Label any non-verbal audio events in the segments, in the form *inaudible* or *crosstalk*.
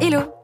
Hello.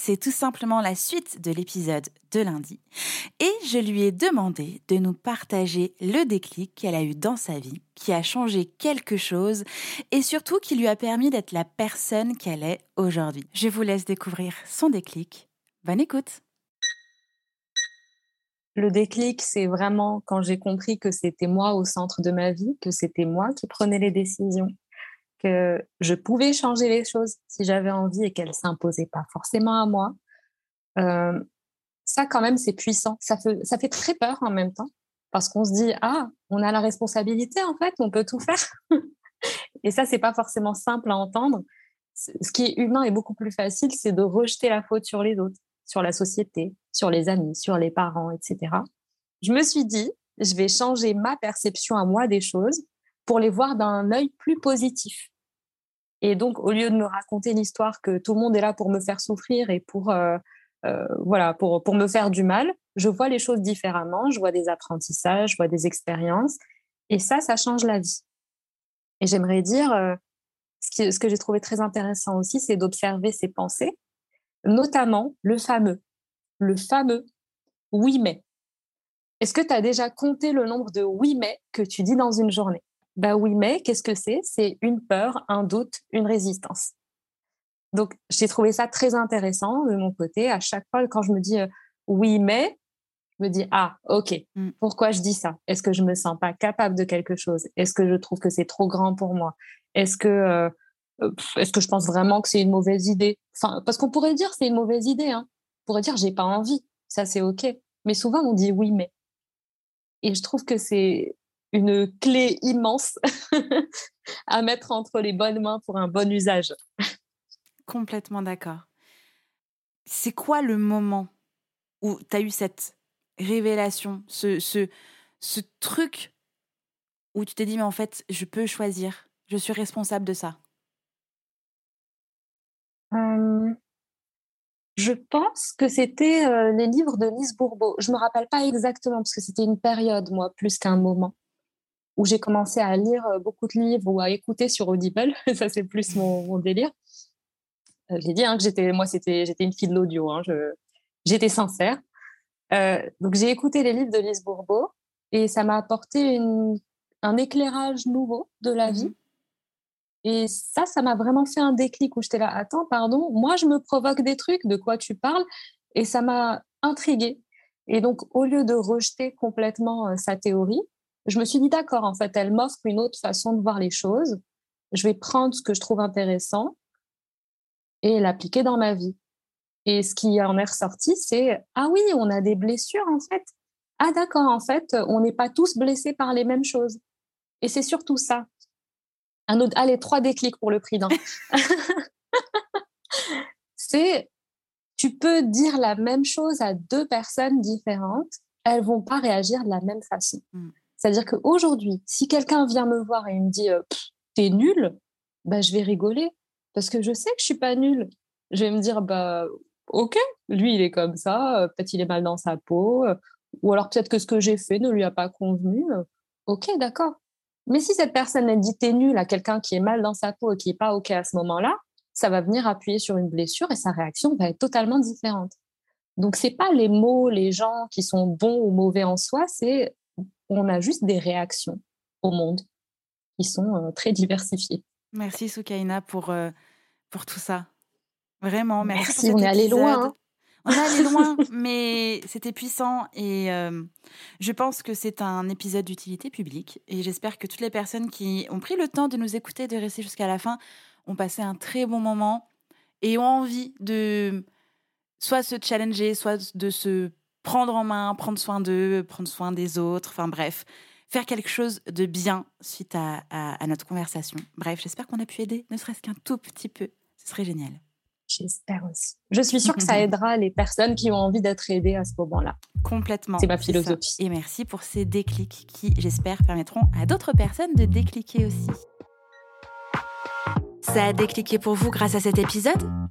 C'est tout simplement la suite de l'épisode de lundi. Et je lui ai demandé de nous partager le déclic qu'elle a eu dans sa vie, qui a changé quelque chose et surtout qui lui a permis d'être la personne qu'elle est aujourd'hui. Je vous laisse découvrir son déclic. Bonne écoute. Le déclic, c'est vraiment quand j'ai compris que c'était moi au centre de ma vie, que c'était moi qui prenais les décisions, que je pouvais changer les choses si j'avais envie et qu'elles s'imposaient pas forcément à moi. Euh, ça, quand même, c'est puissant. Ça fait, ça fait très peur en même temps parce qu'on se dit ah, on a la responsabilité en fait, on peut tout faire. *laughs* et ça, c'est pas forcément simple à entendre. Ce qui est humain et beaucoup plus facile, c'est de rejeter la faute sur les autres, sur la société, sur les amis, sur les parents, etc. Je me suis dit, je vais changer ma perception à moi des choses pour les voir d'un œil plus positif. Et donc, au lieu de me raconter l'histoire que tout le monde est là pour me faire souffrir et pour, euh, euh, voilà, pour, pour me faire du mal, je vois les choses différemment, je vois des apprentissages, je vois des expériences. Et ça, ça change la vie. Et j'aimerais dire, euh, ce, ce que j'ai trouvé très intéressant aussi, c'est d'observer ses pensées, notamment le fameux, le fameux oui mais. Est-ce que tu as déjà compté le nombre de oui mais que tu dis dans une journée? Bah oui, mais qu'est-ce que c'est? C'est une peur, un doute, une résistance. Donc, j'ai trouvé ça très intéressant de mon côté. À chaque fois, quand je me dis euh, oui, mais, je me dis ah, ok, mmh. pourquoi je dis ça? Est-ce que je me sens pas capable de quelque chose? Est-ce que je trouve que c'est trop grand pour moi? Est-ce que euh, euh, est-ce que je pense vraiment que c'est une mauvaise idée Enfin, parce qu'on pourrait dire c'est une mauvaise idée. Hein. On pourrait dire j'ai pas envie. Ça c'est ok. Mais souvent on dit oui, mais. Et je trouve que c'est une clé immense *laughs* à mettre entre les bonnes mains pour un bon usage. Complètement d'accord. C'est quoi le moment où tu as eu cette révélation, ce, ce, ce truc où tu t'es dit, mais en fait, je peux choisir, je suis responsable de ça? Je pense que c'était euh, les livres de Lise Bourbeau. Je me rappelle pas exactement parce que c'était une période, moi, plus qu'un moment où j'ai commencé à lire euh, beaucoup de livres ou à écouter sur Audible. *laughs* ça, c'est plus mon, délire. Euh, j'ai dit hein, que j'étais, moi, c'était, j'étais une fille de l'audio. Hein, j'étais sincère. Euh, donc, j'ai écouté les livres de Lise Bourbeau et ça m'a apporté un éclairage nouveau de la vie. Mmh et ça, ça m'a vraiment fait un déclic où j'étais là, attends, pardon, moi, je me provoque des trucs, de quoi tu parles? Et ça m'a intriguée. Et donc, au lieu de rejeter complètement sa théorie, je me suis dit, d'accord, en fait, elle m'offre une autre façon de voir les choses. Je vais prendre ce que je trouve intéressant et l'appliquer dans ma vie. Et ce qui en est ressorti, c'est, ah oui, on a des blessures, en fait. Ah d'accord, en fait, on n'est pas tous blessés par les mêmes choses. Et c'est surtout ça. Un autre, allez, trois déclics pour le prix d'un. *laughs* c'est, tu peux dire la même chose à deux personnes différentes, elles vont pas réagir de la même façon. Mm. C'est-à-dire qu'aujourd'hui, si quelqu'un vient me voir et me dit euh, t'es nul, bah, je vais rigoler parce que je sais que je suis pas nulle. Je vais me dire bah ok, lui il est comme ça, euh, peut-être il est mal dans sa peau, euh, ou alors peut-être que ce que j'ai fait ne lui a pas convenu. ok, d'accord. Mais si cette personne dit t'es nul à quelqu'un qui est mal dans sa peau et qui est pas ok à ce moment-là, ça va venir appuyer sur une blessure et sa réaction va être totalement différente. Donc c'est pas les mots, les gens qui sont bons ou mauvais en soi, c'est on a juste des réactions au monde qui sont euh, très diversifiées. Merci Soukaina pour, euh, pour tout ça. Vraiment, merci. merci on est allé loin. Hein. On est allé loin, *laughs* mais c'était puissant et euh, je pense que c'est un épisode d'utilité publique et j'espère que toutes les personnes qui ont pris le temps de nous écouter, de rester jusqu'à la fin, ont passé un très bon moment et ont envie de soit se challenger, soit de se prendre en main, prendre soin d'eux, prendre soin des autres, enfin bref, faire quelque chose de bien suite à, à notre conversation. Bref, j'espère qu'on a pu aider, ne serait-ce qu'un tout petit peu. Ce serait génial. J'espère aussi. Je suis sûre que ça *laughs* aidera les personnes qui ont envie d'être aidées à ce moment-là. Complètement. C'est ma philosophie. Et merci pour ces déclics qui, j'espère, permettront à d'autres personnes de décliquer aussi. Ça a décliqué pour vous grâce à cet épisode?